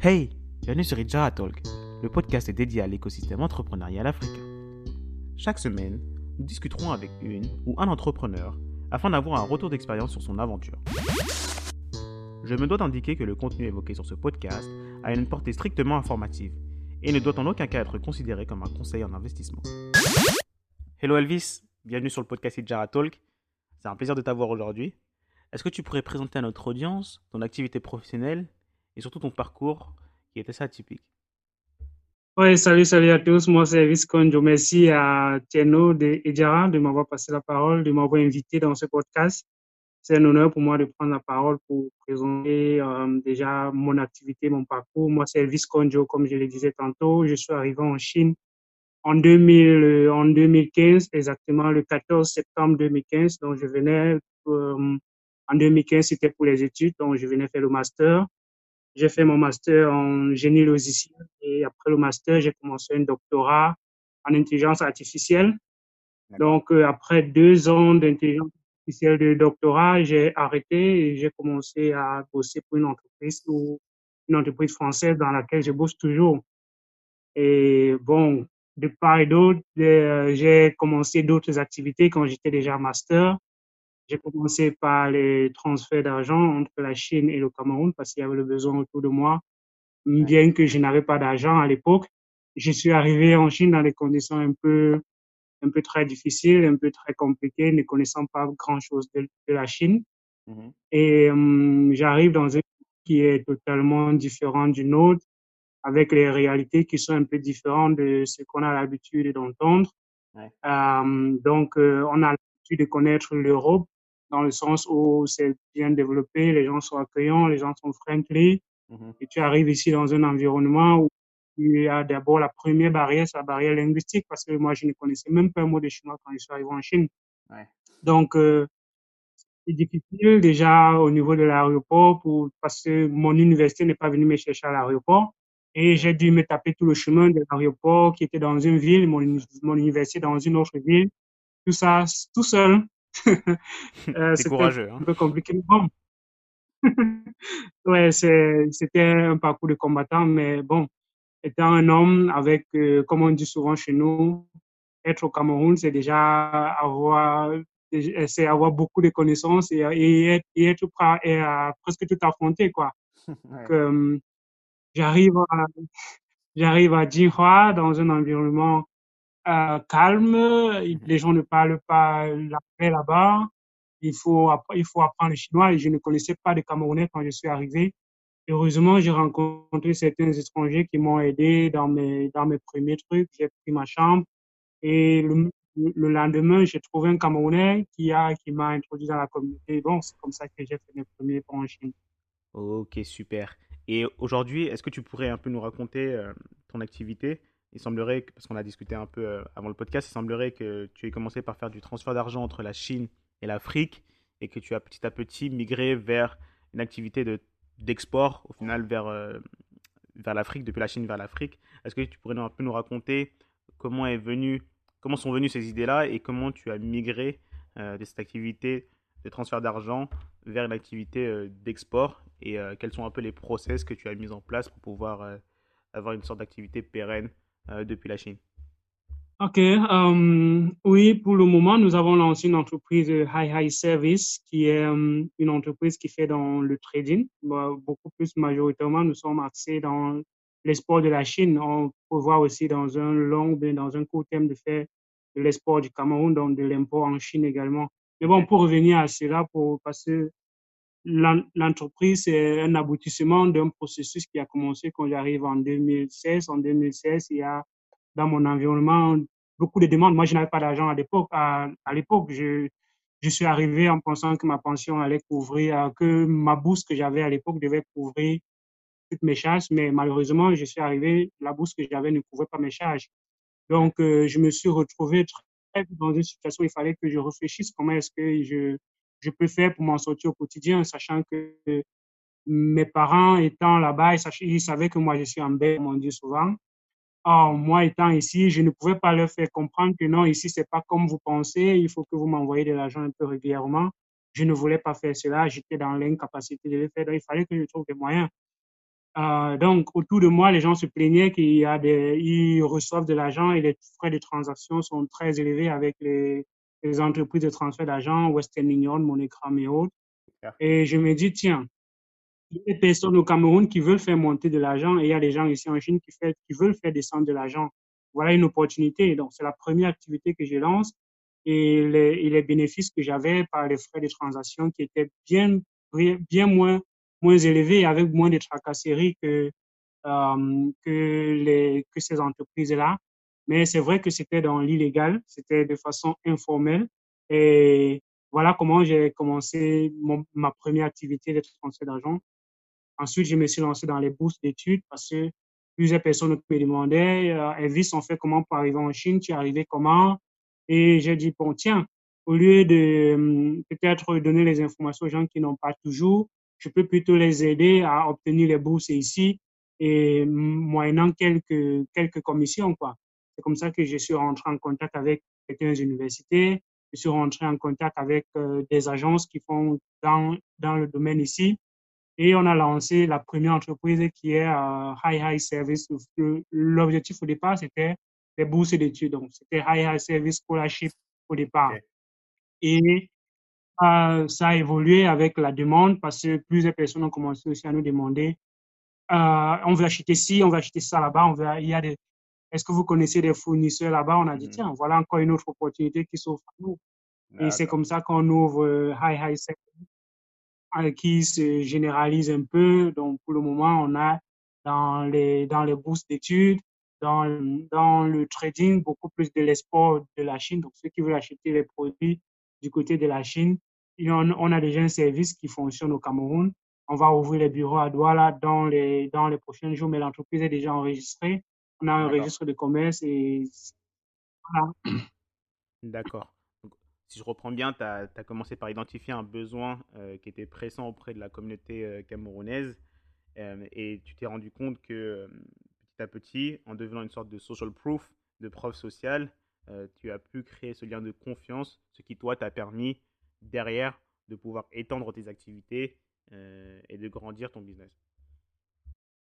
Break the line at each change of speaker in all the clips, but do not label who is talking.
Hey, bienvenue sur Ijara Talk. Le podcast est dédié à l'écosystème entrepreneurial africain. Chaque semaine, nous discuterons avec une ou un entrepreneur afin d'avoir un retour d'expérience sur son aventure. Je me dois d'indiquer que le contenu évoqué sur ce podcast a une portée strictement informative et ne doit en aucun cas être considéré comme un conseil en investissement. Hello Elvis, bienvenue sur le podcast Ijara Talk. C'est un plaisir de t'avoir aujourd'hui. Est-ce que tu pourrais présenter à notre audience ton activité professionnelle et surtout ton parcours qui est assez atypique
Oui, salut, salut à tous. Moi, c'est Elvis Conjo. Merci à Tieno de Ijara de m'avoir passé la parole, de m'avoir invité dans ce podcast. C'est un honneur pour moi de prendre la parole pour présenter euh, déjà mon activité, mon parcours. Moi, c'est Elvis Conjo, comme je le disais tantôt. Je suis arrivé en Chine en, 2000, en 2015, exactement le 14 septembre 2015. Donc, je venais, euh, en 2015, c'était pour les études, donc je venais faire le master. J'ai fait mon master en génie logiciel et après le master, j'ai commencé un doctorat en intelligence artificielle. Donc, euh, après deux ans d'intelligence artificielle de doctorat, j'ai arrêté et j'ai commencé à bosser pour une entreprise ou une entreprise française dans laquelle je bosse toujours. Et bon, de part et d'autre, euh, j'ai commencé d'autres activités quand j'étais déjà master. J'ai commencé par les transferts d'argent entre la Chine et le Cameroun parce qu'il y avait le besoin autour de moi, bien que je n'avais pas d'argent à l'époque. Je suis arrivé en Chine dans des conditions un peu, un peu très difficiles, un peu très compliquées, ne connaissant pas grand-chose de, la Chine. Mmh et hum, j'arrive dans un pays qui est totalement différent du nôtre, avec les réalités qui sont un peu différentes de ce qu'on a l'habitude d'entendre. Ouais. Euh, donc, euh, on a l'habitude de connaître l'Europe dans le sens où c'est bien développé, les gens sont accueillants, les gens sont friendly. Mmh Et tu arrives ici dans un environnement où il y a d'abord la première barrière, c'est la barrière linguistique, parce que moi, je ne connaissais même pas un mot de chinois quand je suis arrivé en Chine. Ouais. Donc, euh, c'est difficile déjà au niveau de l'aéroport pour, parce que mon université n'est pas venue me chercher à l'aéroport. Et j'ai dû me taper tout le chemin de l'aéroport qui était dans une ville, mon, mon université dans une autre ville. Tout ça, tout seul.
Euh, c'est courageux. Hein?
Un peu compliqué. Bon. ouais, c'était un parcours de combattant, mais bon, étant un homme avec, euh, comme on dit souvent chez nous, être au Cameroun, c'est déjà avoir, c'est avoir beaucoup de connaissances et, et être, et être prêt et à presque tout affronter, quoi. ouais. euh, j'arrive à, j'arrive à Jinhua dans un environnement euh, calme, les gens ne parlent pas l'anglais là-bas. Il faut, il faut apprendre le chinois et je ne connaissais pas de Camerounais quand je suis arrivé. Heureusement, j'ai rencontré certains étrangers qui m'ont aidé dans mes, dans mes premiers trucs. J'ai pris ma chambre et le, le lendemain, j'ai trouvé un Camerounais qui a, qui m'a introduit dans la communauté. Bon, c'est comme ça que j'ai fait mes premiers pas en Chine.
Ok, super. Et aujourd'hui, est-ce que tu pourrais un peu nous raconter euh, ton activité? Il semblerait, parce qu'on a discuté un peu euh, avant le podcast, il semblerait que tu aies commencé par faire du transfert d'argent entre la Chine et l'Afrique et que tu as petit à petit migré vers une activité de, d'export, au final, vers, euh, vers l'Afrique, depuis la Chine vers l'Afrique. Est-ce que tu pourrais un peu nous raconter comment, est venu, comment sont venues ces idées-là et comment tu as migré euh, de cette activité de transfert d'argent vers une activité d'export et quels sont un peu les process que tu as mis en place pour pouvoir avoir une sorte d'activité pérenne depuis la Chine
Ok, um, oui, pour le moment, nous avons lancé une entreprise High High Service qui est um, une entreprise qui fait dans le trading. beaucoup plus majoritairement, nous sommes axés dans l'export de la Chine. On peut voir aussi dans un long, dans un court terme de faire de l'export du Cameroun, donc de l'import en Chine également. Mais bon, pour revenir à cela, pour, parce que l'entreprise est un aboutissement d'un processus qui a commencé quand j'arrive en 2016. En 2016, il y a dans mon environnement beaucoup de demandes. Moi, je n'avais pas d'argent à l'époque. À, l'époque, je, suis arrivé en pensant que ma pension allait couvrir, que ma bourse que j'avais à l'époque devait couvrir toutes mes charges. Mais malheureusement, je suis arrivé, la bourse que j'avais ne couvrait pas mes charges. Donc, euh, je me suis retrouvé très dans une situation où il fallait que je réfléchisse comment est-ce que je, je peux faire pour m'en sortir au quotidien, sachant que mes parents étant là-bas, ils, savaient que moi je suis en baie, on dit souvent. Or, moi étant ici, je ne pouvais pas leur faire comprendre que non, ici c'est pas comme vous pensez, il faut que vous m'envoyez de l'argent un peu régulièrement. Je ne voulais pas faire cela, j'étais dans l'incapacité de le faire, donc il fallait que je trouve des moyens. Euh, donc, autour de moi, les gens se plaignaient qu'il y a des, ils reçoivent de l'argent et les frais de transaction sont très élevés avec les, les entreprises de transfert d'argent, Western Union, MoneyGram et autres. Et je me dis, tiens, il y a des personnes au Cameroun qui veulent faire monter de l'argent et il y a des gens ici en Chine qui, fait, qui veulent faire descendre de l'argent. Voilà une opportunité. Donc, c'est la première activité que je lance et les, et les bénéfices que j'avais par les frais de transaction qui étaient bien, bien moins moins élevé avec moins de tracasseries que, euh, que, les, que ces entreprises-là. Mais c'est vrai que c'était dans l'illégal, c'était de façon informelle. Et voilà comment j'ai commencé ma première activité de transfert d'argent. Ensuite, je me suis lancé dans les bourses d'études parce que plusieurs personnes me demandaient, euh, Elvis, on fait comment pour arriver en Chine? Tu es arrivé comment? Et j'ai dit, bon, tiens, au lieu de hum, peut-être donner les informations aux gens qui n'ont pas toujours, je peux plutôt les aider à obtenir les bourses ici et moyennant quelques, quelques commissions, quoi. C'est comme ça que je suis rentré en contact avec certaines universités, je suis rentré en contact avec euh, des agences qui font dans, dans le domaine ici. Et on a lancé la première entreprise qui est euh, High High Service. L'objectif au départ, c'était les bourses d'études. Donc, c'était High High Service Scholarship au départ. Et ça a évolué avec la demande parce que plusieurs personnes ont commencé aussi à nous demander euh, on veut acheter ci, on veut acheter ça là-bas, on veut, il y a des, est-ce que vous connaissez des fournisseurs là-bas? On a dit, mmh. tiens, voilà encore une autre opportunité qui s'offre à nous. Et c'est comme ça qu'on ouvre euh, High High Sector, qui se généralise un peu. Donc, pour le moment, on a dans les, dans les bourses d'études, dans, dans le trading, beaucoup plus de l'export de la Chine. Donc, ceux qui veulent acheter les produits du côté de la Chine, on, a déjà un service qui fonctionne au Cameroun. On va ouvrir les bureaux à Douala dans les, dans les prochains jours, mais l'entreprise est déjà enregistrée. On a un registre de commerce et
voilà. D'accord. Si je reprends bien, tu as, commencé par identifier un besoin euh, qui était pressant auprès de la communauté euh, camerounaise euh, et tu t'es rendu compte que petit à petit, en devenant une sorte de social proof, de preuve sociale, tu as pu créer ce lien de confiance, ce qui toi t'a permis derrière de pouvoir étendre tes activités et de grandir ton business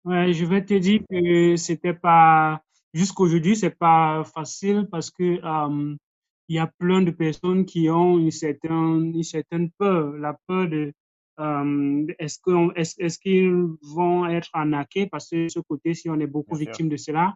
Ouais, je vais te dire que c'était pas jusqu'aujourd'hui c'est pas facile parce que euh, il y a plein de personnes qui ont une certaine une certaine peur, la peur de euh, est-ce qu'on est-ce, qu'ils vont être arnaqués parce que de ce côté si on est beaucoup victime de cela,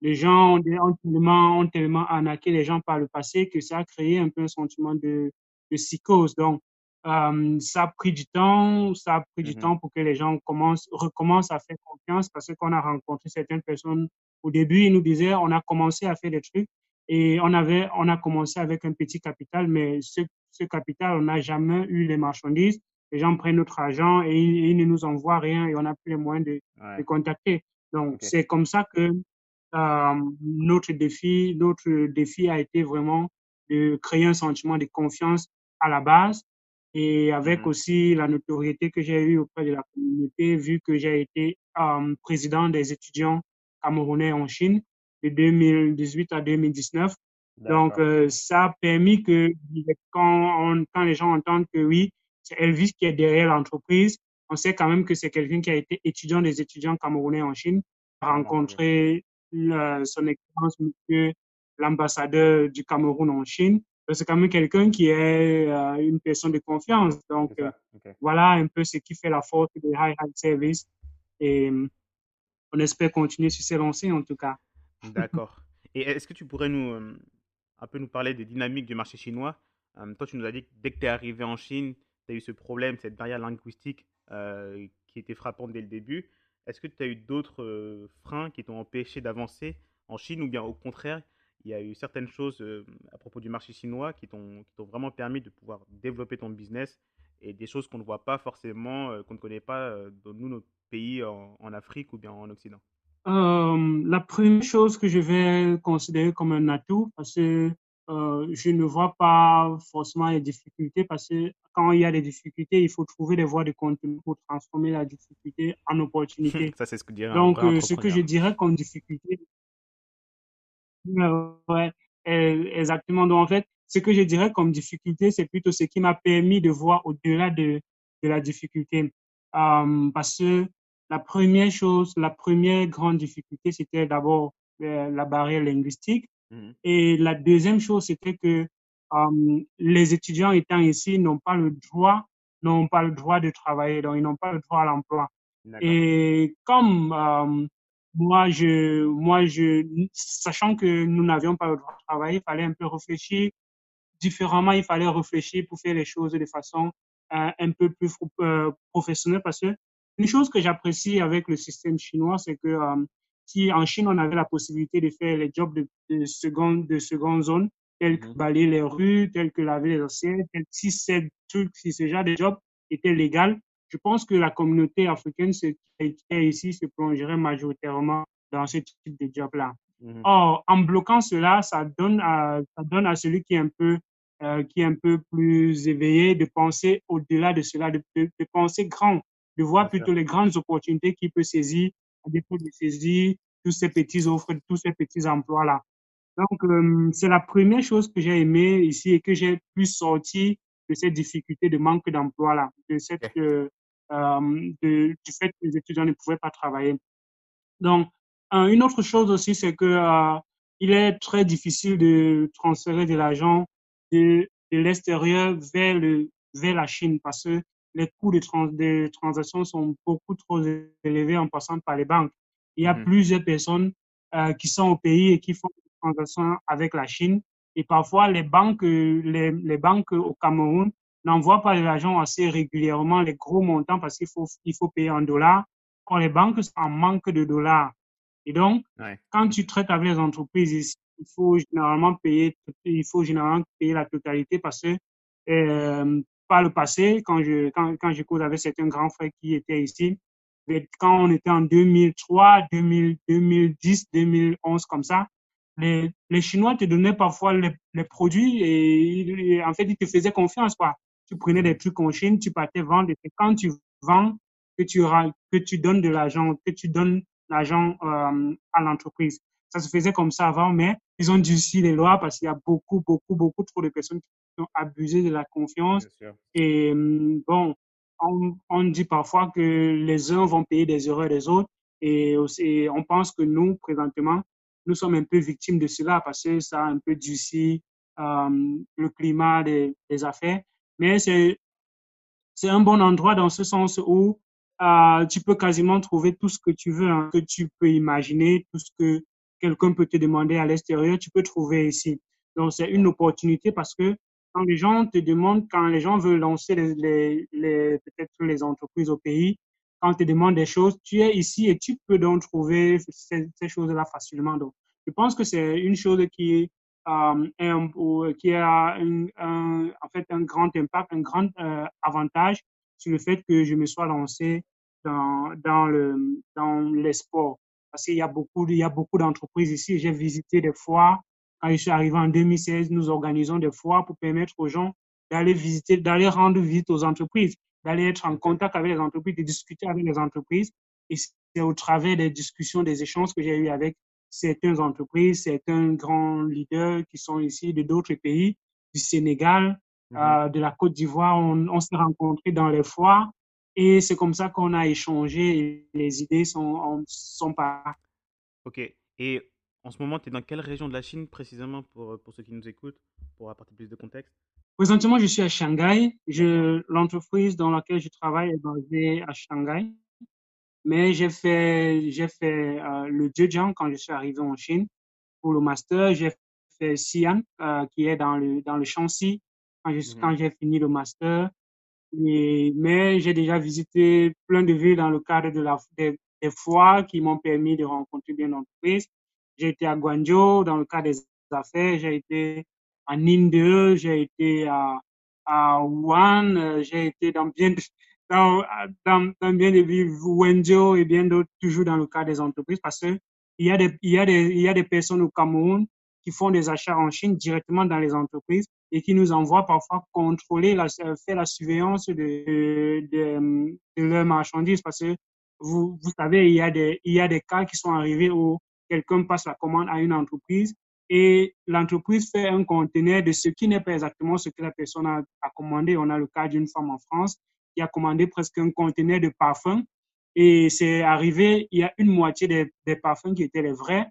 les gens ont, ont, tellement ont tellement arnaqué les gens par le passé que ça a créé un peu un sentiment de de psychose. Donc, euh, ça a pris du temps, ça a pris du mm-hmm. temps pour que les gens commencent, recommencent à faire confiance parce qu'on a rencontré certaines personnes au début, ils nous disaient, on a commencé à faire des trucs et on avait, on a commencé avec un petit capital, mais ce, ce capital, on n'a jamais eu les marchandises. Les gens prennent notre argent et ils, ne nous envoient rien et on n'a plus les moyens de, de contacter. Donc, c'est comme ça que euh, notre défi, notre défi a été vraiment de créer un sentiment de confiance à la base et avec mmh aussi la notoriété que j'ai eue auprès de la communauté, vu que j'ai été euh, président des étudiants camerounais en Chine de 2018 à 2019. Donc, euh, ça a permis que quand, on, quand les gens entendent que oui, c'est Elvis qui est derrière l'entreprise, on sait quand même que c'est quelqu'un qui a été étudiant des étudiants camerounais en Chine, a rencontré son expérience, monsieur l'ambassadeur du Cameroun en Chine. C'est quand même quelqu'un qui est euh, une personne de confiance. Donc, euh, voilà un peu ce qui fait la force de High High Service. Et euh, on espère continuer sur ces lancées, en tout cas.
D'accord. Et est-ce que tu pourrais nous, un peu nous parler des dynamiques du marché chinois? Toi, tu nous as dit que dès que tu es arrivé en Chine, tu as eu ce problème, cette barrière linguistique qui était frappante dès le début. Est-ce que tu as eu d'autres freins qui t'ont empêché d'avancer en Chine ou bien au contraire, il y a eu certaines choses à propos du marché chinois qui t'ont vraiment permis de pouvoir développer ton business et des choses qu'on ne voit pas forcément, qu'on ne connaît pas dans nous, notre pays en, Afrique ou bien en Occident
La première chose que je vais considérer comme un atout, parce que je ne vois pas forcément les difficultés, parce que quand il y a des difficultés, il faut trouver des voies de contenu pour transformer la difficulté en opportunité.
Ça, c'est ce que dirait
Donc, ce que je dirais comme difficulté, Ouais, exactement. Donc, en fait, ce que je dirais comme difficulté, c'est plutôt ce qui m'a permis de voir au-delà de, de la difficulté. Euh, parce que la première chose, la première grande difficulté, c'était d'abord euh, la barrière linguistique. Mhm. Et la deuxième chose, c'était que euh, les étudiants étant ici n'ont pas le droit, n'ont pas le droit de travailler, donc ils n'ont pas le droit à l'emploi. Et comme moi, je, moi, je, sachant que nous n'avions pas le droit de travailler, il fallait un peu réfléchir différemment, il fallait réfléchir pour faire les choses de façon euh, un peu plus euh, professionnelle parce que une chose que j'apprécie avec le système chinois, c'est que euh, si en Chine, on avait la possibilité de faire les jobs de, de seconde, de seconde zone, tels que mhm. balayer les rues, tels que laver les assiettes, si ces trucs, si ce genre de job était légal, je pense que la communauté africaine qui est ici se plongerait majoritairement dans ce type de job-là. Mhm. Or, en bloquant cela, ça donne à, ça donne à celui qui est un peu, euh, qui est un peu plus éveillé de penser au-delà de cela, de, de, penser grand, de voir plutôt les grandes opportunités qu'il peut saisir, à défaut de saisir tous ces petits offres, tous ces petits emplois-là. Donc, euh, c'est la première chose que j'ai aimé ici et que j'ai pu sortir de cette difficulté de manque d'emploi-là, de cette, euh, euh, de, du fait que les étudiants ne pouvaient pas travailler. Donc, une autre chose aussi, c'est que euh, il est très difficile de transférer de l'argent de, de l'extérieur vers, le, vers la Chine parce que les coûts de, trans, de transactions sont beaucoup trop élevés en passant par les banques. Il y a mmh plusieurs personnes euh, qui sont au pays et qui font des transactions avec la Chine. Et parfois, les banques, les, les banques au Cameroun n'envoient pas de l'argent assez régulièrement, les gros montants, parce qu'il faut, il faut payer en dollars. Quand les banques sont en manque de dollars. Et donc, quand tu traites avec les entreprises, il faut généralement payer, il faut généralement payer la totalité parce que euh, par le passé, quand je quand, quand je cause avec certains grands frères qui étaient ici, quand on était en 2003, 2000, 2010, 2011 comme ça, les, les Chinois te donnaient parfois les, les produits et, en fait ils te faisaient confiance quoi. Tu prenais des trucs en Chine, tu partais vendre et quand tu vends, que tu que tu donnes de l'argent, que tu donnes l'argent euh, à l'entreprise. Ça se faisait comme ça avant, mais ils ont durci les lois parce qu'il y a beaucoup, beaucoup, beaucoup trop de personnes qui ont abusé de la confiance. Et hum, bon, on, on, dit parfois que les uns vont payer des erreurs des autres et, aussi, on pense que nous, présentement, nous sommes un peu victimes de cela parce que ça a un peu durci euh, le climat des, affaires. Mais c'est c'est un bon endroit dans ce sens où euh, tu peux quasiment trouver tout ce que tu veux, hein, que tu peux imaginer, tout ce que quelqu'un peut te demander à l'extérieur, tu peux trouver ici. Donc, c'est une opportunité parce que quand les gens te demandent, quand les gens veulent lancer les, les, les peut-être les entreprises au pays, quand ils te demandent des choses, tu es ici et tu peux donc trouver ces, choses-là facilement. Donc, je pense que c'est une chose qui, euh, a un, en fait un grand impact, un grand euh, avantage sur le fait que je me sois lancé dans, dans, le, dans les sports. Parce qu'il y a beaucoup, beaucoup d'entreprises ici. J'ai visité des foires. Quand je suis arrivé en 2016, nous organisons des foires pour permettre aux gens d'aller visiter, d'aller rendre visite aux entreprises, d'aller être en contact avec les entreprises, de discuter avec les entreprises. Et c'est au travers des discussions, des échanges que j'ai eu avec certaines entreprises, certains grands leaders qui sont ici de d'autres pays, du Sénégal, Mhm. Euh, de la Côte d'Ivoire. On, on s'est rencontrés dans les foires et c'est comme ça qu'on a échangé et les idées sont, sont pas.
Ok. Et en ce moment, tu es dans quelle région de la Chine précisément pour, pour ceux qui nous écoutent, pour apporter plus de contexte?
Présentement, je suis à Shanghai. L'entreprise dans laquelle je travaille est basée à Shanghai. Mais j'ai fait, j'ai fait euh, le Zhejiang quand je suis arrivé en Chine pour le master. J'ai fait Xi'an, euh, qui est dans le, dans le Shanxi, quand mmh j'ai fini le master. Et, mais j'ai déjà visité plein de villes dans le cadre de la, des, des foires qui m'ont permis de rencontrer bien d'entreprises. J'ai été à Guangzhou dans le cadre des affaires, j'ai été à Ningde, j'ai été à, à Wuhan, euh, j'ai été dans bien dans, dans, dans bien des villes, Wenzhou et bien d'autres, toujours dans le cadre des entreprises parce que il y a des, il y a des, il y a des personnes au Cameroun qui font des achats en Chine directement dans les entreprises et qui nous envoient parfois contrôler, la, faire la surveillance de, de, de leurs marchandises parce que vous, vous savez, il y, a des, il y a des cas qui sont arrivés où quelqu'un passe la commande à une entreprise et l'entreprise fait un conteneur de ce qui n'est pas exactement ce que la personne a, a commandé. On a le cas d'une femme en France qui a commandé presque un conteneur de parfum Et c'est arrivé, il y a une moitié des, des parfums qui étaient les vrais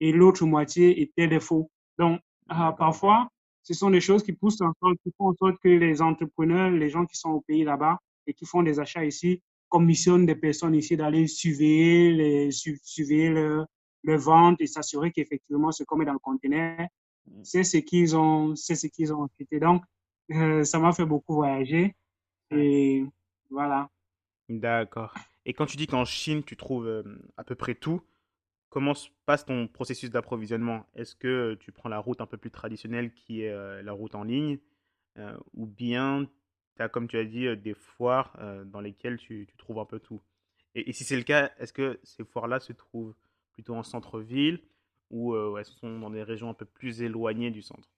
et l'autre moitié étaient les faux. Donc, euh, parfois, ce sont des choses qui poussent en sorte, qui font en sorte que les entrepreneurs, les gens qui sont au pays là-bas et qui font des achats ici, commissionnent des personnes ici d'aller surveiller les, surveiller le, le vente et s'assurer qu'effectivement ce qu'on met dans le conteneur, mm. c'est ce qu'ils ont, c'est ce qu'ils ont acheté. Donc, euh, ça m'a fait beaucoup voyager et voilà.
D'accord. Et quand tu dis qu'en Chine, tu trouves euh, à peu près tout, comment se passe ton processus d'approvisionnement? Est-ce que tu prends la route un peu plus traditionnelle qui est euh, la route en ligne ou bien tu as, comme tu as dit, des foires dans lesquelles tu, trouves un peu tout? Et, et si c'est le cas, est-ce que ces foires-là se trouvent plutôt en centre-ville ou elles sont dans des régions un peu plus éloignées du centre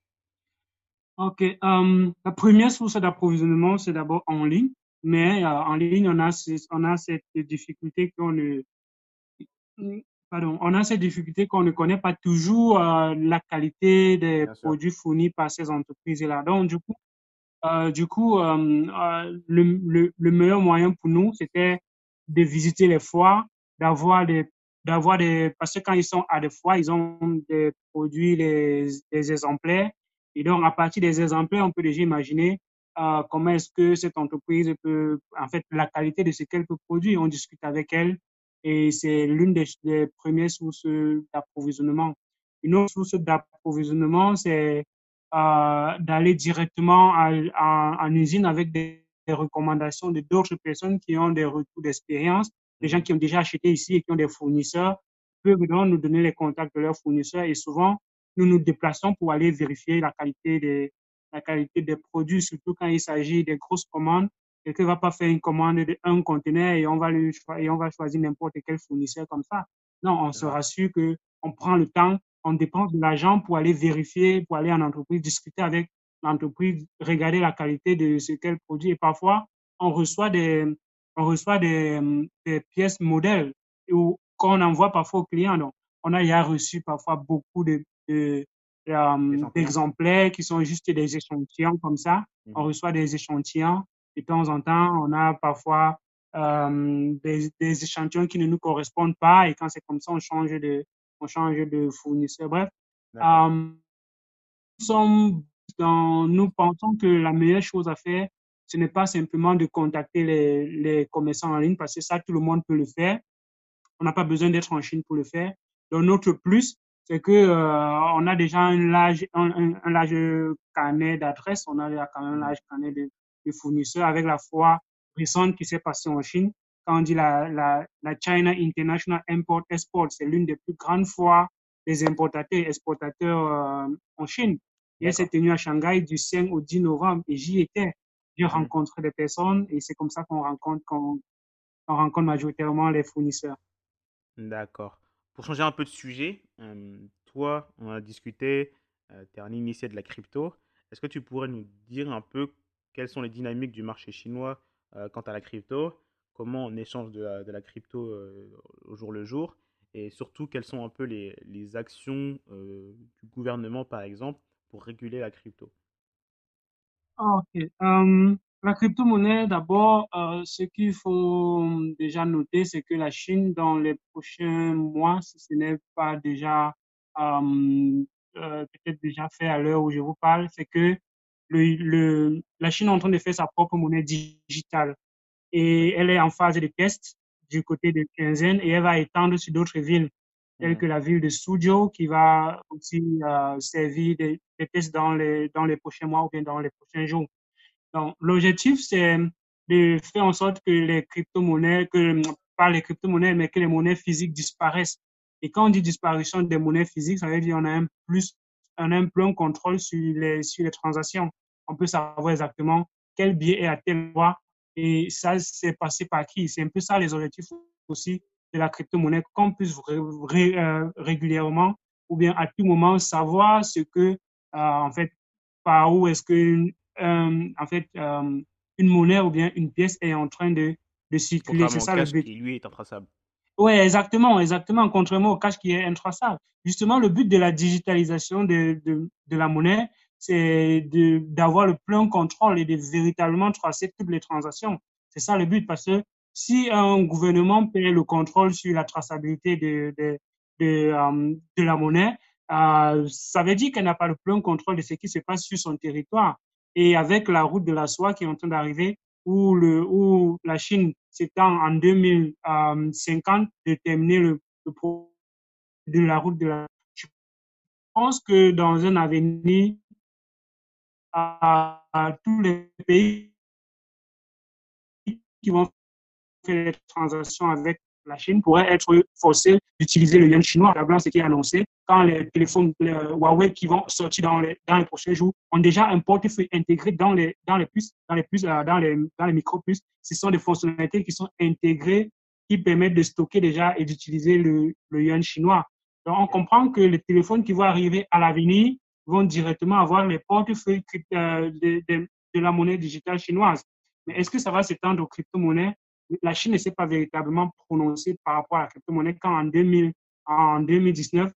Ok. Euh, la première source d'approvisionnement, c'est d'abord en ligne. Mais euh, en ligne, on a, on a cette difficulté qu'on ne, pardon, on a cette difficulté qu'on ne connaît pas toujours euh, la qualité des produits fournis par ces entreprises-là. Donc, du coup, du coup le, le, le, meilleur moyen pour nous, c'était de visiter les foires, d'avoir des d'avoir des, parce que quand ils sont à des foires, ils ont des produits, des, des exemplaires. Et donc, à partir des exemplaires, on peut déjà imaginer euh, comment est-ce que cette entreprise peut, en fait, la qualité de ce qu'elle peut produire. On discute avec elle et c'est l'une des, des, premières sources d'approvisionnement. Une autre source d'approvisionnement, c'est euh, d'aller directement à, à, en usine avec des recommandations de d'autres personnes qui ont des retours d'expérience les gens qui ont déjà acheté ici et qui ont des fournisseurs peuvent donc nous donner les contacts de leurs fournisseurs et souvent, nous nous déplaçons pour aller vérifier la qualité des, la qualité des produits, surtout quand il s'agit des grosses commandes. Quelqu'un va pas faire une commande d'un conteneur et on va, lui, et on va choisir n'importe quel fournisseur comme ça. Non, on se rassure que on prend le temps, on dépense de l'argent pour aller vérifier, pour aller en entreprise, discuter avec l'entreprise, regarder la qualité de ce qu'elle produit. Et parfois, on reçoit des, on reçoit des, des pièces modèles ou qu'on envoie parfois aux clients. Donc, on a déjà reçu parfois beaucoup de, de, euh, d'exemplaires qui sont juste des échantillons comme ça. Mhm. On reçoit des échantillons. De temps en temps, on a parfois euh, des, des, échantillons qui ne nous correspondent pas. Et quand c'est comme ça, on change de, on change de fournisseur. Bref, euh, nous, sommes dans, nous pensons que la meilleure chose à faire, ce n'est pas simplement de contacter les, les, commerçants en ligne parce que ça, tout le monde peut le faire. On n'a pas besoin d'être en Chine pour le faire. Donc, notre plus, c'est que euh, on a déjà un large, un, un large carnet d'adresses, on a quand même un large carnet de, de fournisseurs avec la foi récente qui s'est passée en Chine. Quand on dit la, la, la China International Import Export, c'est l'une des plus grandes fois des importateurs et exportateurs euh, en Chine. Et elle s'est tenue à Shanghai du 5 au 10 novembre et j'y étais rencontrer des personnes et c'est comme ça qu'on rencontre, qu'on rencontre majoritairement les fournisseurs.
D'accord. Pour changer un peu de sujet, euh, toi, on a discuté, euh, tu es un initié de la crypto. Est-ce que tu pourrais nous dire un peu quelles sont les dynamiques du marché chinois euh, quant à la crypto? Comment on échange de la, de crypto au jour le jour? Et surtout, quelles sont un peu les, les actions du gouvernement, par exemple, pour réguler la crypto?
Ah, ok. Euh, la crypto-monnaie, d'abord, euh, ce qu'il faut déjà noter, c'est que la Chine, dans les prochains mois, si ce n'est pas déjà euh, euh, peut-être déjà fait à l'heure où je vous parle, c'est que le, le, la Chine est en train de faire sa propre monnaie digitale. Et elle est en phase de test du côté de Shenzhen et elle va étendre sur d'autres villes telles que la ville de Suzhou qui va aussi euh, servir des, tests dans les, dans les prochains mois ou bien dans les prochains jours. Donc, l'objectif, c'est de faire en sorte que les crypto-monnaies, que, pas les crypto-monnaies, mais que les monnaies physiques disparaissent. Et quand on dit disparition des monnaies physiques, ça veut dire qu'on a un plus, on a un plein contrôle sur les, sur les transactions. On peut savoir exactement quel billet est à tel endroit et ça, c'est passé par qui. C'est un peu ça les objectifs aussi de la crypto-monnaie, qu'on puisse euh, régulièrement ou bien à tout moment savoir ce que, euh, en fait, par où est-ce que, euh, en fait, une monnaie ou bien une pièce est en train de, de circuler.
C'est ça le but. Qui, lui, est intraçable.
Oui, exactement, exactement, contrairement au cash qui est intraçable. Justement, le but de la digitalisation de, de, de la monnaie, c'est d'avoir le plein contrôle et de véritablement tracer toutes les transactions. C'est ça le but parce que si un gouvernement perd le contrôle sur la traçabilité de, de, de, euh, la monnaie, euh, ça veut dire qu'elle n'a pas le plein contrôle de ce qui se passe sur son territoire. Et avec la route de la soie qui est en train d'arriver, où, où la Chine s'étend en 2050 de terminer le, le de la route de la Je pense que dans un avenir, à, à tous les pays qui vont faire des transactions avec la Chine pourraient être forcés d'utiliser le yuan chinois. D'abord, ce qui est annoncé, quand les téléphones les Huawei qui vont sortir dans les, les prochains jours ont déjà un portefeuille intégré dans les, les puces, dans les puces, euh, dans les, les micro-puces. Ce sont des fonctionnalités qui sont intégrées, qui permettent de stocker déjà et d'utiliser le, le yuan chinois. Donc, on comprend que les téléphones qui vont arriver à l'avenir vont directement avoir les portefeuilles euh, de, de la monnaie digitale chinoise. Mais est-ce que ça va s'étendre aux crypto-monnaies? La Chine ne s'est pas véritablement prononcée par rapport à la crypto-monnaie quand en, 2000, en 2019,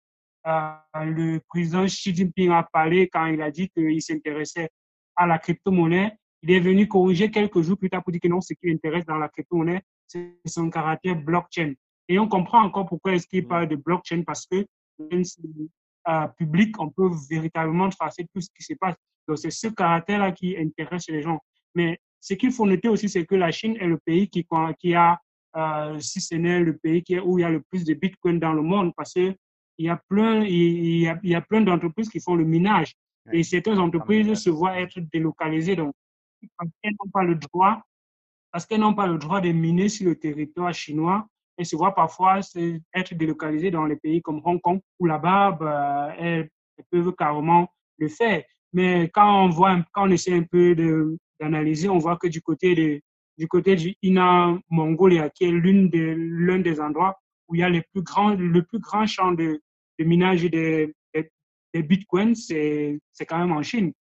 euh, le président Xi Jinping a parlé quand il a dit qu'il s'intéressait à la crypto-monnaie. Il est venu corriger quelques jours plus tard pour dire que non, ce qui l'intéresse dans la crypto-monnaie, c'est son caractère blockchain. Et on comprend encore pourquoi est-ce qu'il parle de blockchain, parce que euh, public, on peut véritablement tracer tout ce qui se passe. Donc, c'est ce caractère-là qui intéresse les gens. Mais ce qu'il faut noter aussi, c'est que la Chine est le pays qui, qui a, euh, si ce n'est le pays qui est, où il y a le plus de bitcoin dans le monde, parce qu'il y a plein, il y a, il y a plein d'entreprises qui font le minage. Et certaines entreprises se voient être délocalisées. Donc, parce qu'elles n'ont pas le droit, parce qu'elles n'ont pas le droit de miner sur le territoire chinois, elles se voient parfois être délocalisées dans les pays comme Hong Kong, où là-bas, bah, elles, peuvent carrément le faire. Mais quand on voit, quand on essaie un peu d'analyser, on voit que du côté de, du côté du Ina Mongolia, qui est l'un des endroits où il y a les plus grands, le plus grand champ de, de minage des, des, bitcoins, c'est, c'est quand même en Chine.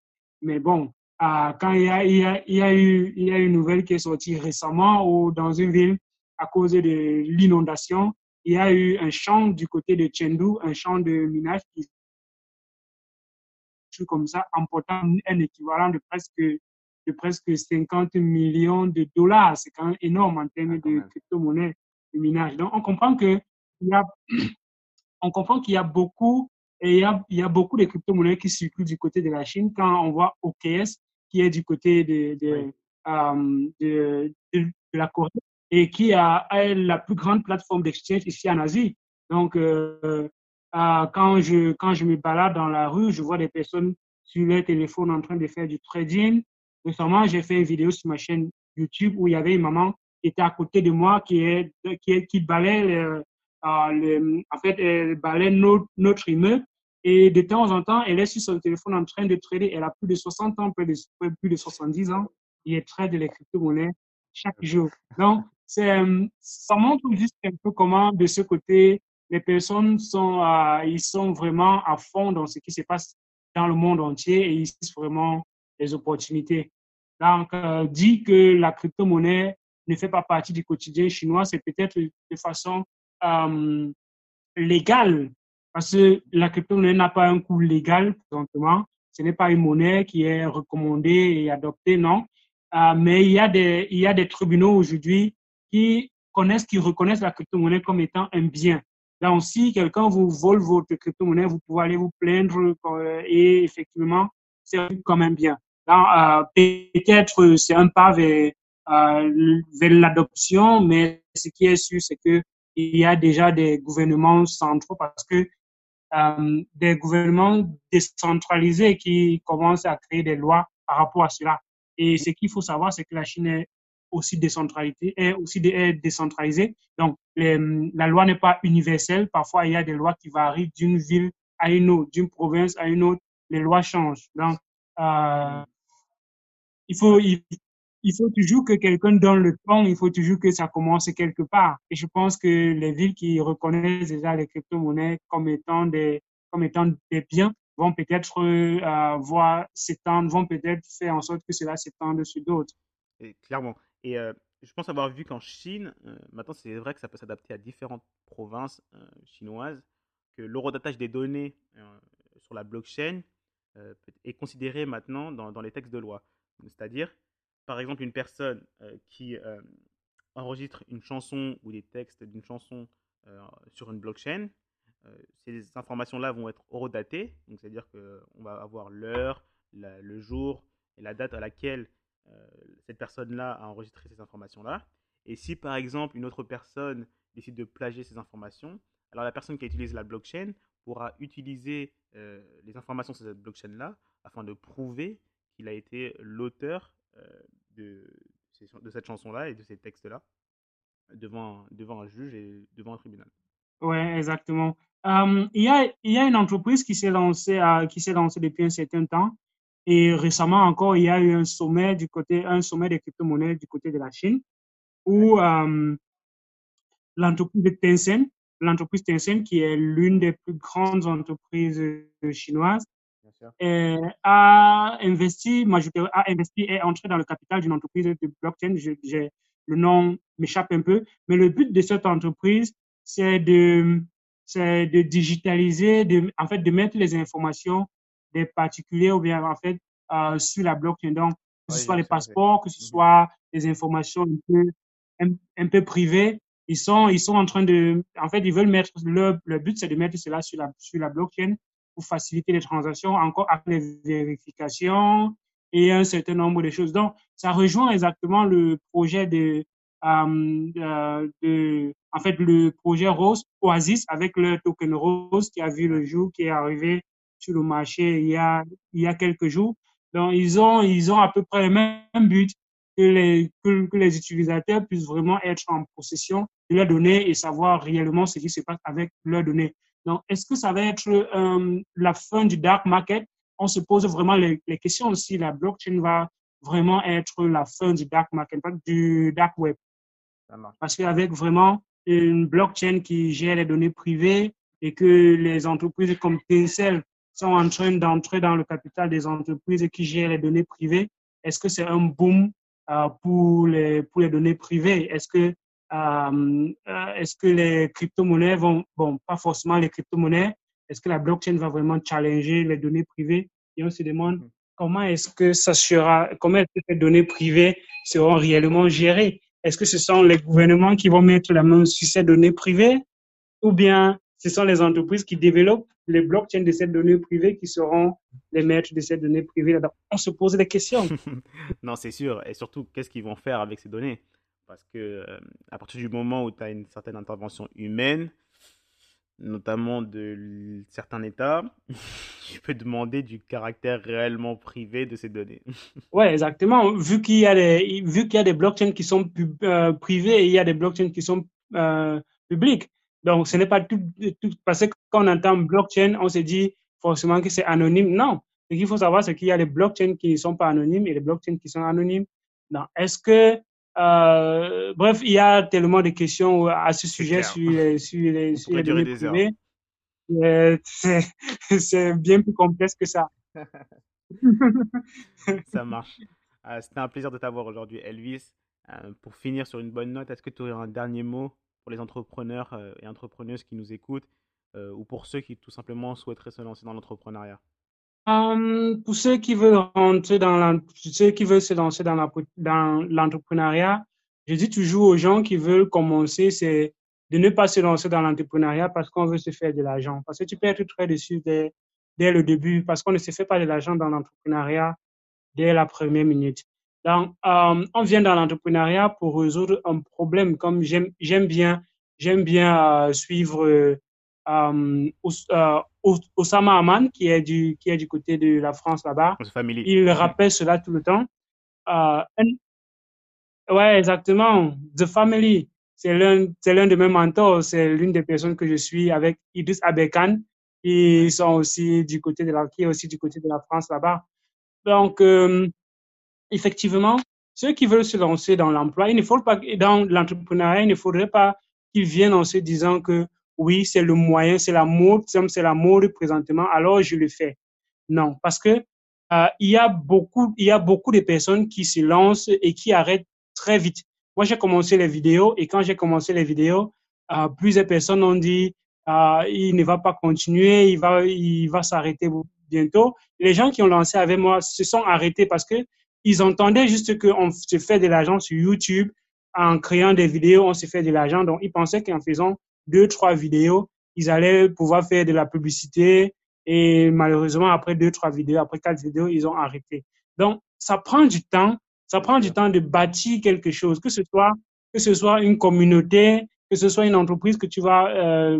Mais bon, quand il y, a, il, a, il, a eu, il y a une nouvelle qui est sortie récemment où dans une ville à cause de l'inondation. Il y a eu un champ du côté de Chengdu, un champ de minage qui comme ça, emportant un équivalent de presque, de presque 50 millions de dollars. C'est quand même énorme en termes de crypto-monnaie de minage. Donc, on comprend que il y a, on comprend qu'il y a beaucoup, et il y a, il y a beaucoup de crypto-monnaies qui circulent du côté de la Chine quand on voit OKS qui est du côté de, de, euh, de, de la Corée et qui a, la plus grande plateforme d'exchange ici en Asie. Donc, euh, euh, quand, je, quand je me balade dans la rue, je vois des personnes sur leur téléphone en train de faire du trading. Récemment, j'ai fait une vidéo sur ma chaîne YouTube où il y avait une maman qui était à côté de moi qui, est, qui, est, qui balait, le, euh, en fait, elle balait notre, notre immeuble. Et de temps en temps, elle est sur son téléphone en train de trader. Elle a plus de 60 ans, plus de, plus de 70 ans. Et elle trade les crypto-monnaies chaque jour. Donc, euh, ça montre juste un peu comment, de ce côté, les personnes sont, euh, ils sont vraiment à fond dans ce qui se passe dans le monde entier et ils sont vraiment opportunités. Donc, euh, dit que la crypto-monnaie ne fait pas partie du quotidien chinois, c'est peut-être de façon euh, légale, parce que la crypto-monnaie n'a pas un coût légal, présentement. Ce n'est pas une monnaie qui est recommandée et adoptée, non. Euh, mais il y, a des, tribunaux aujourd'hui qui connaissent, qui reconnaissent la crypto-monnaie comme étant un bien. Donc, si quelqu'un vous vole votre crypto-monnaie, vous pouvez aller vous plaindre et effectivement, c'est comme un bien. Euh, peut-être c'est un pas vers, euh, vers l'adoption, mais ce qui est sûr, c'est que il y a déjà des gouvernements centraux parce que euh, des gouvernements décentralisés qui commencent à créer des lois par rapport à cela. Et ce qu'il faut savoir, c'est que la Chine est aussi décentralisée, est aussi décentralisée. Donc, la loi n'est pas universelle. Parfois, il y a des lois qui varient d'une ville à une autre, d'une province à une autre. Les lois changent. Donc, euh, il faut, il, faut toujours que quelqu'un donne le ton, il faut toujours que ça commence quelque part. Et je pense que les villes qui reconnaissent déjà les crypto-monnaies comme étant des, comme étant des biens vont peut-être euh, voir s'étendre, vont peut-être faire en sorte que cela s'étende sur d'autres.
Clairement. Et euh, je pense avoir vu qu'en Chine, maintenant c'est vrai que ça peut s'adapter à différentes provinces chinoises, que l'eurodatage des données sur la blockchain est considéré maintenant dans, les textes de loi. C'est-à-dire, par exemple, une personne qui, enregistre une chanson ou des textes d'une chanson sur une blockchain, ces informations-là vont être horodatées, donc c'est-à-dire qu'on va avoir l'heure, le jour et la date à laquelle cette personne-là a enregistré ces informations-là. Et si par exemple une autre personne décide de plagier ces informations, alors la personne qui a utilisé la blockchain pourra utiliser les informations sur cette blockchain-là afin de prouver qu'il a été l'auteur de, de cette chanson-là et de ces textes-là devant, devant un juge et devant un tribunal.
Oui, exactement. il, y a, y a une entreprise qui s'est lancée, qui s'est lancée depuis un certain temps. Et récemment encore, il y a eu un sommet du côté, un sommet des crypto-monnaies du côté de la Chine, où l'entreprise Tencent, l'entreprise Tencent, qui est l'une des plus grandes entreprises chinoises, a investi, a investi et entré dans le capital d'une entreprise de blockchain. le nom m'échappe un peu, mais le but de cette entreprise, c'est de, c'est de digitaliser, de, en fait, de mettre les informations des particuliers ou bien, en fait, euh, sur la blockchain. Donc, que ce soit les passeports, que ce mhm. soit les informations un peu, un, peu privées, ils sont, ils sont en train de, en fait, ils veulent mettre, le, le but, c'est de mettre cela sur la, sur la blockchain pour faciliter les transactions, encore après les vérifications et un certain nombre de choses. Donc, ça rejoint exactement le projet de, euh, euh, de en fait, le projet Rose, Oasis, avec le token Rose qui a vu le jour, qui est arrivé sur le marché il y a, il y a quelques jours. Donc, ils ont, ils ont à peu près le même but que les, que, que les utilisateurs puissent vraiment être en possession de leurs données et savoir réellement ce qui se passe avec leurs données. Donc, est-ce que ça va être euh, la fin du dark market? On se pose vraiment les, les, questions si la blockchain va vraiment être la fin du dark market, du dark web. Parce qu'avec vraiment une blockchain qui gère les données privées et que les entreprises comme Tencel sont en train d'entrer dans le capital des entreprises qui gèrent les données privées, est-ce que c'est un boom pour, les, pour les données privées. Est-ce que euh, euh, est-ce que les crypto-monnaies vont, bon, pas forcément les crypto-monnaies, est-ce que la blockchain va vraiment challenger les données privées? Et on se demande hmm. comment est-ce que ça sera, comment est-ce que ces données privées seront réellement gérées? Est-ce que ce sont les gouvernements qui vont mettre la main sur ces données privées ou bien ce sont les entreprises qui développent les blockchains de ces données privées qui seront les maîtres de ces données privées. On se pose des questions.
non, c'est sûr. Et surtout, qu'est-ce qu'ils vont faire avec ces données? Parce que euh, à partir du moment où tu as une certaine intervention humaine, notamment de certains États, tu peux demander du caractère réellement privé de ces données.
Oui, exactement. Vu qu'il y, a des, vu qu'il y a des blockchains qui sont euh, privés et il y a des blockchains qui sont euh, publics. Donc, ce n'est pas tout, tout, Parce que quand on entend blockchain, on se dit forcément que c'est anonyme. Non. Ce qu'il faut savoir, c'est qu'il y a des blockchains qui ne sont pas anonymes et des blockchains qui sont anonymes. Non. Est-ce que euh, bref, il y a tellement de questions à ce sujet sur les, sur les, sur les données privées. Euh, c'est bien plus complexe que ça.
ça marche. Euh, C'était un plaisir de t'avoir aujourd'hui, Elvis. Pour finir sur une bonne note, est-ce que tu aurais un dernier mot pour les entrepreneurs et entrepreneuses qui nous écoutent ou pour ceux qui tout simplement souhaiteraient se lancer dans l'entrepreneuriat?
Um, pour ceux qui veulent se lancer dans l'entrepreneuriat, je dis toujours aux gens qui veulent commencer, c'est de ne pas se lancer dans l'entrepreneuriat parce qu'on veut se faire de l'argent. Parce que tu peux être très déçu dès, dès le début parce qu'on ne se fait pas de l'argent dans l'entrepreneuriat dès la première minute. Donc, um, on vient dans l'entrepreneuriat pour résoudre un problème comme j'aime bien, j'aime bien euh, suivre euh, euh, Osama Aman, qui est, du, qui est du côté de la France là-bas. Il rappelle cela tout le temps. Euh, ouais, exactement. The Family, c'est l'un, c'est l'un de mes mentors. C'est l'une des personnes que je suis avec Idris Abekan. Ils sont aussi du côté de la, qui est aussi du côté de la France là-bas. Donc, euh, effectivement, ceux qui veulent se lancer dans l'emploi, il ne faut pas, dans l'entrepreneuriat, il ne faudrait pas qu'ils viennent en se disant que oui, c'est le moyen, c'est la mode, c'est la mode présentement, alors je le fais. Non, parce que euh, il y a beaucoup, il y a beaucoup de personnes qui se lancent et qui arrêtent très vite. Moi, j'ai commencé les vidéos et quand j'ai commencé les vidéos, euh, plusieurs personnes ont dit euh, il ne va pas continuer, il va, il va s'arrêter bientôt. Les gens qui ont lancé avec moi se sont arrêtés parce que ils entendaient juste qu'on se fait de l'argent sur YouTube, en créant des vidéos, on se fait de l'argent. Donc, ils pensaient qu'en faisant deux, trois vidéos, ils allaient pouvoir faire de la publicité. Et malheureusement, après deux, trois vidéos, après quatre vidéos, ils ont arrêté. Donc, ça prend du temps. Ça prend du temps de bâtir quelque chose, que ce soit, que ce soit une communauté, que ce soit une entreprise que tu vas, euh,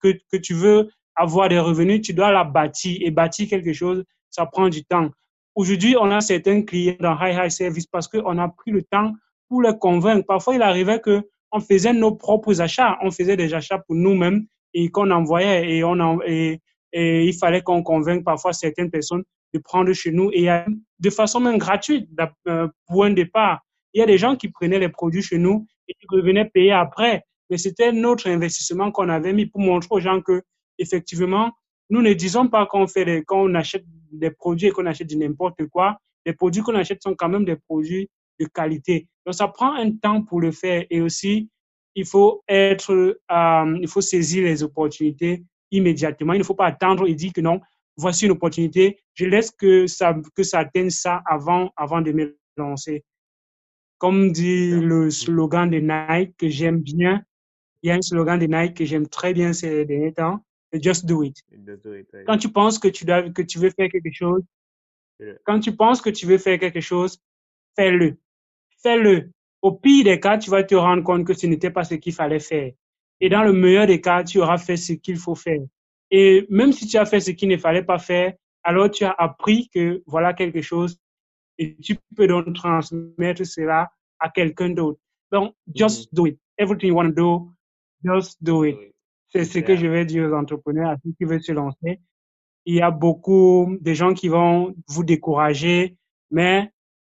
que, que tu veux avoir des revenus, tu dois la bâtir. Et bâtir quelque chose, ça prend du temps. Aujourd'hui, on a certains clients dans High High Service parce qu'on a pris le temps pour les convaincre. Parfois, il arrivait que on faisait nos propres achats, on faisait des achats pour nous-mêmes et qu'on envoyait et, on en, et, il fallait qu'on convainque parfois certaines personnes de prendre chez nous et de façon même gratuite euh, pour un départ. Il y a des gens qui prenaient les produits chez nous et qui revenaient payer après. Mais c'était notre investissement qu'on avait mis pour montrer aux gens que, effectivement, nous ne disons pas qu'on fait des, qu'on achète des produits et qu'on achète du n'importe quoi. Les produits qu'on achète sont quand même des produits de qualité. Donc, ça prend un temps pour le faire et aussi, il faut être, euh, il faut saisir les opportunités immédiatement. Il ne faut pas attendre et dire que non, voici une opportunité, je laisse que ça, que ça atteigne ça avant, avant de me lancer. Comme dit le slogan de Nike que j'aime bien, il y a un slogan de Nike que j'aime très bien ces derniers temps, Just do it. Quand tu penses que tu, dois, que tu veux faire quelque chose, quand tu penses que tu veux faire quelque chose, fais-le. Fais-le. Au pire des cas, tu vas te rendre compte que ce n'était pas ce qu'il fallait faire. Et dans le meilleur des cas, tu auras fait ce qu'il faut faire. Et même si tu as fait ce qu'il ne fallait pas faire, alors tu as appris que voilà quelque chose et tu peux donc transmettre cela à quelqu'un d'autre. Donc, just mm-hmm. do it. Everything you want to do, just do it. C'est ce que je vais dire aux entrepreneurs, à ceux qui veulent se lancer. Il y a beaucoup de gens qui vont vous décourager, mais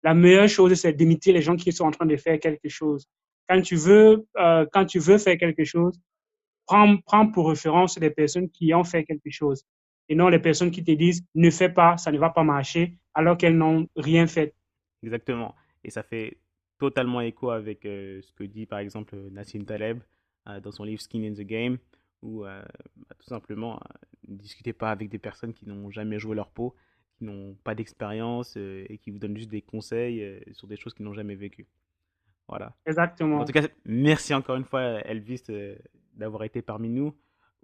la meilleure chose, c'est d'imiter les gens qui sont en train de faire quelque chose. Quand tu veux, euh, quand tu veux faire quelque chose, prends, prends pour référence les personnes qui ont fait quelque chose et non les personnes qui te disent ne fais pas, ça ne va pas marcher, alors qu'elles n'ont rien fait.
Exactement. Et ça fait totalement écho avec euh, ce que dit par exemple Nassim Taleb euh, dans son livre Skin in the Game, où euh, bah, tout simplement ne discutez pas avec des personnes qui n'ont jamais joué leur peau, qui n'ont pas d'expérience et qui vous donnent juste des conseils sur des choses qu'ils n'ont jamais vécues. Voilà.
Exactement.
En tout cas, merci encore une fois Elvis d'avoir été parmi nous.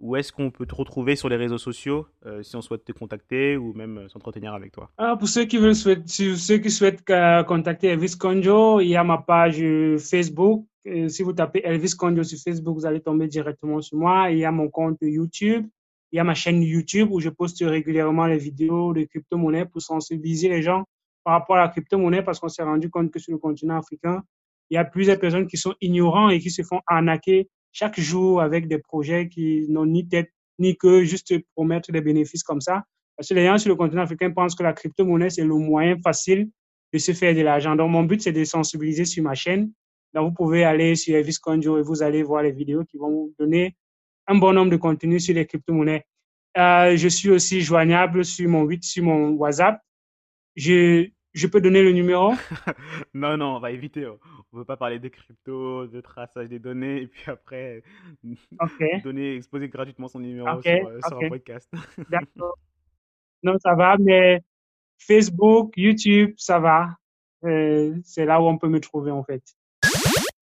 Où est-ce qu'on peut te retrouver sur les réseaux sociaux euh, si on souhaite te contacter ou même euh, s'entretenir avec toi?
Ah, Pour ceux qui, veulent, ceux qui souhaitent contacter Elvis Conjo, il y a ma page Facebook. Si vous tapez Elvis Conjo sur Facebook, vous allez tomber directement sur moi. Il y a mon compte YouTube. Il y a ma chaîne YouTube où je poste régulièrement les vidéos de crypto-monnaie pour sensibiliser les gens par rapport à la crypto-monnaie parce qu'on s'est rendu compte que sur le continent africain, il y a plusieurs personnes qui sont ignorants et qui se font arnaquer chaque jour avec des projets qui n'ont ni tête ni que juste promettre des bénéfices comme ça. Parce que les gens sur le continent africain pensent que la crypto-monnaie, c'est le moyen facile de se faire de l'argent. Donc, mon but, c'est de sensibiliser sur ma chaîne. Donc, vous pouvez aller sur Elvis Conjo et vous allez voir les vidéos qui vont vous donner un bon nombre de contenus sur les crypto-monnaies. Euh, je suis aussi joignable sur mon, sur mon WhatsApp. Je, je peux donner le numéro?
Non, non, on va éviter. On ne veut pas parler de crypto, de traçage des données, et puis après, donner, exposer gratuitement son numéro sur, euh, sur, un podcast.
D'accord. Non, ça va, mais Facebook, YouTube, ça va. Euh, c'est là où on peut me trouver, en fait.